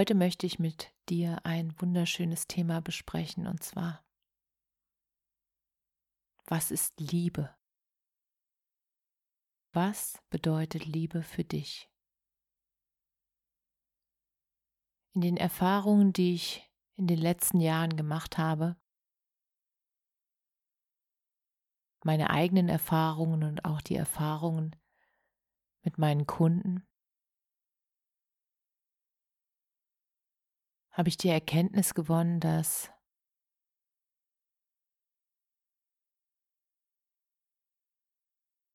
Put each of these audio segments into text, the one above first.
Heute möchte ich mit dir ein wunderschönes Thema besprechen und zwar, was ist Liebe? Was bedeutet Liebe für dich? In den Erfahrungen, die ich in den letzten Jahren gemacht habe, meine eigenen Erfahrungen und auch die Erfahrungen mit meinen Kunden, habe ich die Erkenntnis gewonnen, dass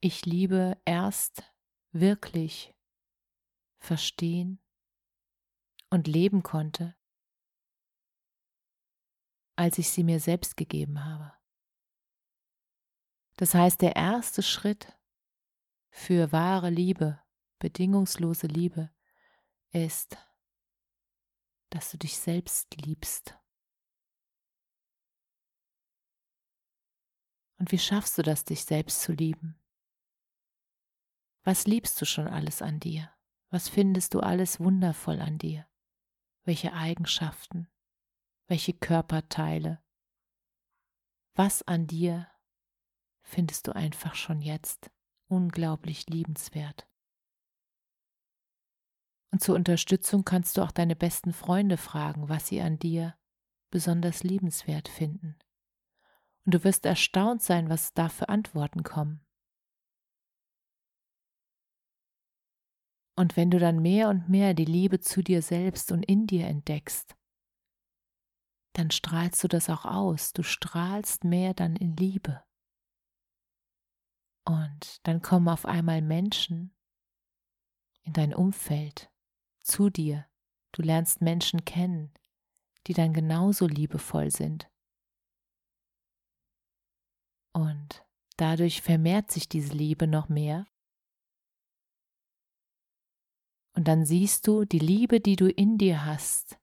ich Liebe erst wirklich verstehen und leben konnte, als ich sie mir selbst gegeben habe. Das heißt, der erste Schritt für wahre Liebe, bedingungslose Liebe, ist dass du dich selbst liebst. Und wie schaffst du das, dich selbst zu lieben? Was liebst du schon alles an dir? Was findest du alles wundervoll an dir? Welche Eigenschaften? Welche Körperteile? Was an dir findest du einfach schon jetzt unglaublich liebenswert? Und zur Unterstützung kannst du auch deine besten Freunde fragen, was sie an dir besonders liebenswert finden. Und du wirst erstaunt sein, was da für Antworten kommen. Und wenn du dann mehr und mehr die Liebe zu dir selbst und in dir entdeckst, dann strahlst du das auch aus. Du strahlst mehr dann in Liebe. Und dann kommen auf einmal Menschen in dein Umfeld, zu dir. Du lernst Menschen kennen, die dann genauso liebevoll sind. Und dadurch vermehrt sich diese Liebe noch mehr. Und dann siehst du die Liebe, die du in dir hast,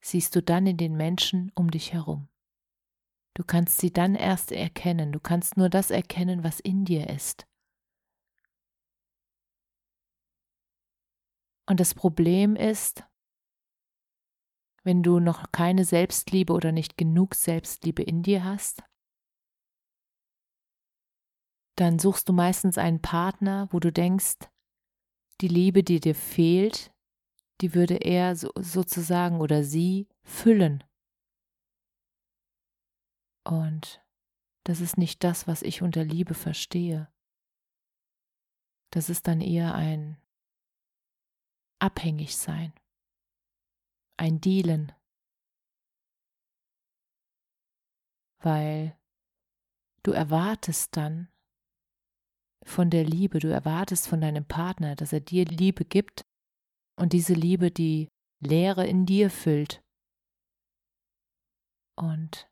siehst du dann in den Menschen um dich herum. Du kannst sie dann erst erkennen, du kannst nur das erkennen, was in dir ist. Und das Problem ist, wenn du noch keine Selbstliebe oder nicht genug Selbstliebe in dir hast, dann suchst du meistens einen Partner, wo du denkst, die Liebe, die dir fehlt, die würde er so, sozusagen oder sie füllen. Und das ist nicht das, was ich unter Liebe verstehe. Das ist dann eher ein abhängig sein, ein Dealen, weil du erwartest dann von der Liebe, du erwartest von deinem Partner, dass er dir Liebe gibt und diese Liebe die Leere in dir füllt. Und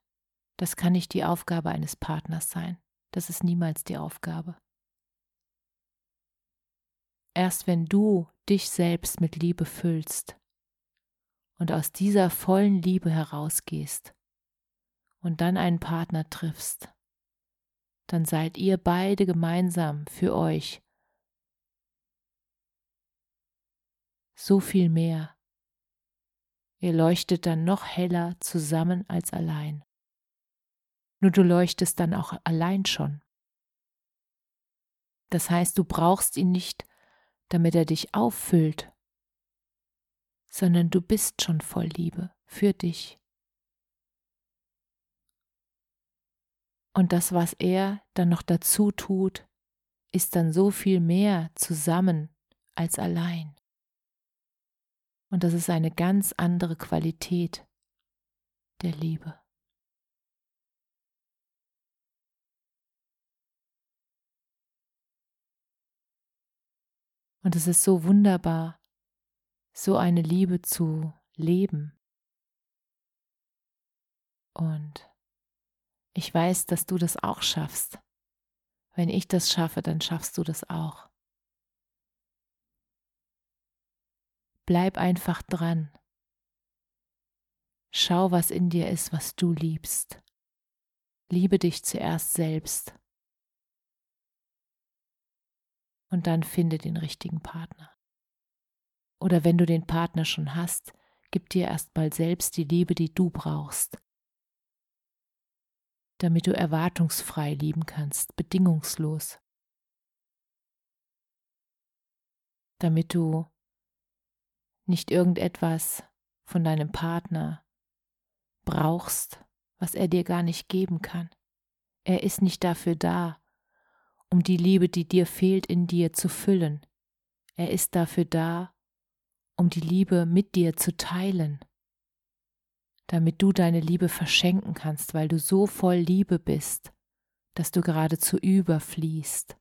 das kann nicht die Aufgabe eines Partners sein. Das ist niemals die Aufgabe. Erst wenn du dich selbst mit Liebe füllst und aus dieser vollen Liebe herausgehst und dann einen Partner triffst, dann seid ihr beide gemeinsam für euch so viel mehr. Ihr leuchtet dann noch heller zusammen als allein. Nur du leuchtest dann auch allein schon. Das heißt, du brauchst ihn nicht damit er dich auffüllt, sondern du bist schon voll Liebe für dich. Und das, was er dann noch dazu tut, ist dann so viel mehr zusammen als allein. Und das ist eine ganz andere Qualität der Liebe. Und es ist so wunderbar, so eine Liebe zu leben. Und ich weiß, dass du das auch schaffst. Wenn ich das schaffe, dann schaffst du das auch. Bleib einfach dran. Schau, was in dir ist, was du liebst. Liebe dich zuerst selbst. Und dann finde den richtigen Partner. Oder wenn du den Partner schon hast, gib dir erstmal selbst die Liebe, die du brauchst, damit du erwartungsfrei lieben kannst, bedingungslos, damit du nicht irgendetwas von deinem Partner brauchst, was er dir gar nicht geben kann. Er ist nicht dafür da, um die Liebe, die dir fehlt, in dir zu füllen. Er ist dafür da, um die Liebe mit dir zu teilen, damit du deine Liebe verschenken kannst, weil du so voll Liebe bist, dass du geradezu überfließt.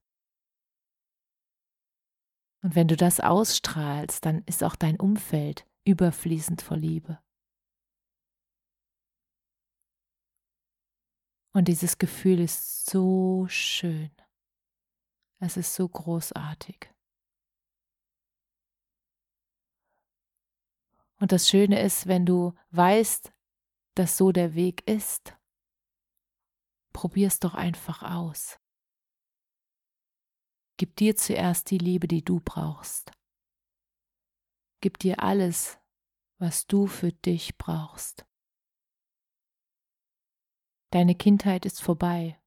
Und wenn du das ausstrahlst, dann ist auch dein Umfeld überfließend vor Liebe. Und dieses Gefühl ist so schön. Es ist so großartig. Und das Schöne ist, wenn du weißt, dass so der Weg ist, probier es doch einfach aus. Gib dir zuerst die Liebe, die du brauchst. Gib dir alles, was du für dich brauchst. Deine Kindheit ist vorbei.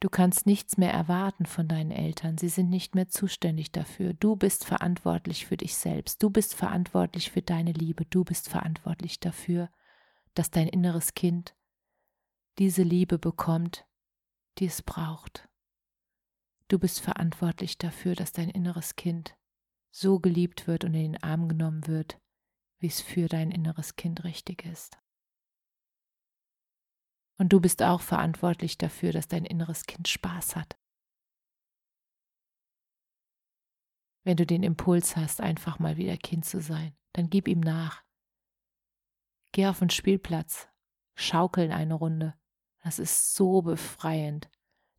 Du kannst nichts mehr erwarten von deinen Eltern. Sie sind nicht mehr zuständig dafür. Du bist verantwortlich für dich selbst. Du bist verantwortlich für deine Liebe. Du bist verantwortlich dafür, dass dein inneres Kind diese Liebe bekommt, die es braucht. Du bist verantwortlich dafür, dass dein inneres Kind so geliebt wird und in den Arm genommen wird, wie es für dein inneres Kind richtig ist. Und du bist auch verantwortlich dafür, dass dein inneres Kind Spaß hat. Wenn du den Impuls hast, einfach mal wieder Kind zu sein, dann gib ihm nach. Geh auf den Spielplatz, schaukeln eine Runde. Das ist so befreiend.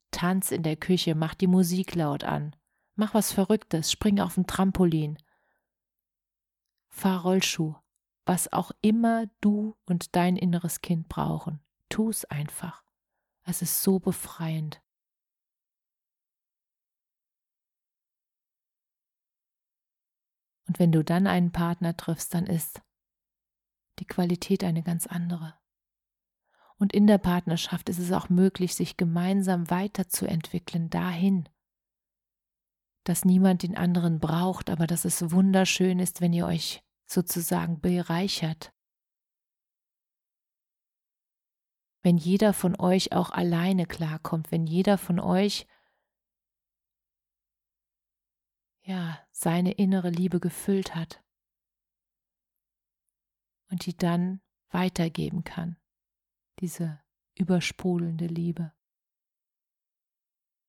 Tanz in der Küche, mach die Musik laut an. Mach was Verrücktes, spring auf dem Trampolin. Fahr Rollschuh, was auch immer du und dein inneres Kind brauchen. Tu es einfach. Es ist so befreiend. Und wenn du dann einen Partner triffst, dann ist die Qualität eine ganz andere. Und in der Partnerschaft ist es auch möglich, sich gemeinsam weiterzuentwickeln dahin, dass niemand den anderen braucht, aber dass es wunderschön ist, wenn ihr euch sozusagen bereichert wenn jeder von euch auch alleine klarkommt, wenn jeder von euch ja seine innere Liebe gefüllt hat und die dann weitergeben kann, diese übersprudelnde Liebe.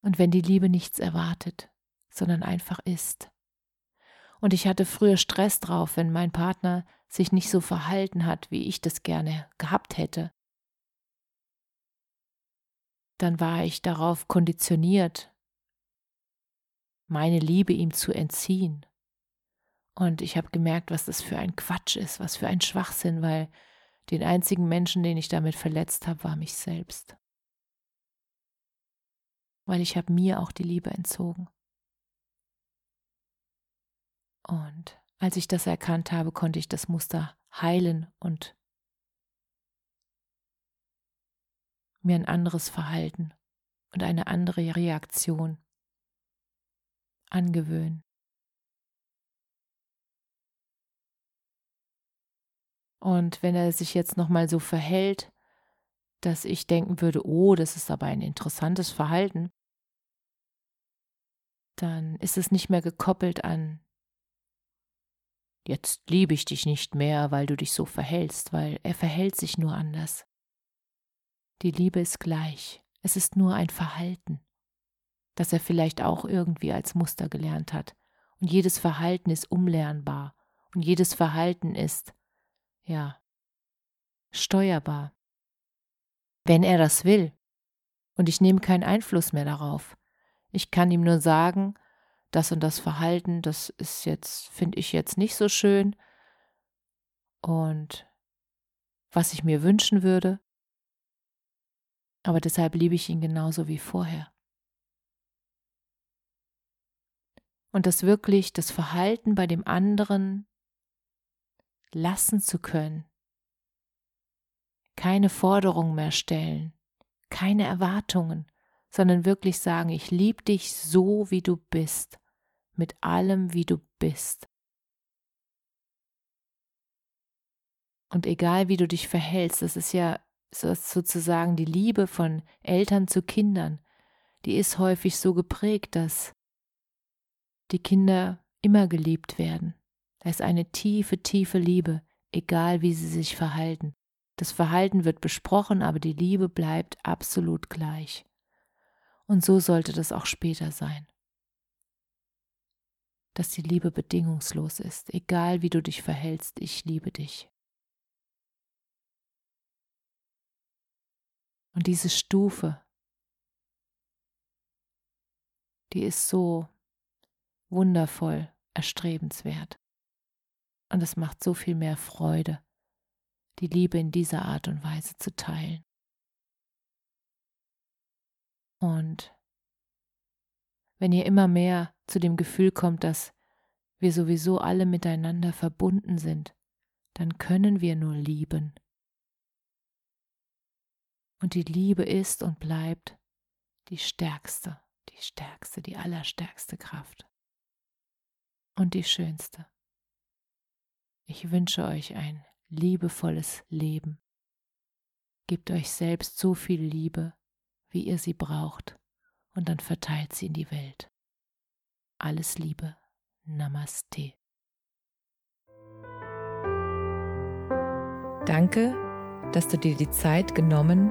Und wenn die Liebe nichts erwartet, sondern einfach ist. Und ich hatte früher Stress drauf, wenn mein Partner sich nicht so verhalten hat, wie ich das gerne gehabt hätte dann war ich darauf konditioniert, meine Liebe ihm zu entziehen. Und ich habe gemerkt, was das für ein Quatsch ist, was für ein Schwachsinn, weil den einzigen Menschen, den ich damit verletzt habe, war mich selbst. Weil ich habe mir auch die Liebe entzogen. Und als ich das erkannt habe, konnte ich das Muster heilen und mir ein anderes Verhalten und eine andere Reaktion angewöhnen. Und wenn er sich jetzt nochmal so verhält, dass ich denken würde, oh, das ist aber ein interessantes Verhalten, dann ist es nicht mehr gekoppelt an, jetzt liebe ich dich nicht mehr, weil du dich so verhältst, weil er verhält sich nur anders. Die Liebe ist gleich, es ist nur ein Verhalten. das er vielleicht auch irgendwie als Muster gelernt hat. Und jedes Verhalten ist umlernbar. Und jedes Verhalten ist, ja, steuerbar. Wenn er das will. Und ich nehme keinen Einfluss mehr darauf. Ich kann ihm nur sagen, das und das Verhalten, das ist jetzt, finde ich jetzt nicht so schön. Und was ich mir wünschen würde. Aber deshalb liebe ich ihn genauso wie vorher. Und das wirklich, das Verhalten bei dem anderen lassen zu können. Keine Forderungen mehr stellen, keine Erwartungen, sondern wirklich sagen, ich liebe dich so, wie du bist, mit allem, wie du bist. Und egal, wie du dich verhältst, das ist ja sozusagen die Liebe von Eltern zu Kindern, die ist häufig so geprägt, dass die Kinder immer geliebt werden. Da ist eine tiefe, tiefe Liebe, egal wie sie sich verhalten. Das Verhalten wird besprochen, aber die Liebe bleibt absolut gleich. Und so sollte das auch später sein. Dass die Liebe bedingungslos ist, egal wie du dich verhältst, ich liebe dich. Und diese Stufe, die ist so wundervoll, erstrebenswert. Und es macht so viel mehr Freude, die Liebe in dieser Art und Weise zu teilen. Und wenn ihr immer mehr zu dem Gefühl kommt, dass wir sowieso alle miteinander verbunden sind, dann können wir nur lieben. Und die Liebe ist und bleibt die stärkste, die stärkste, die allerstärkste Kraft. Und die schönste. Ich wünsche euch ein liebevolles Leben. Gebt euch selbst so viel Liebe, wie ihr sie braucht, und dann verteilt sie in die Welt. Alles Liebe. Namaste. Danke, dass du dir die Zeit genommen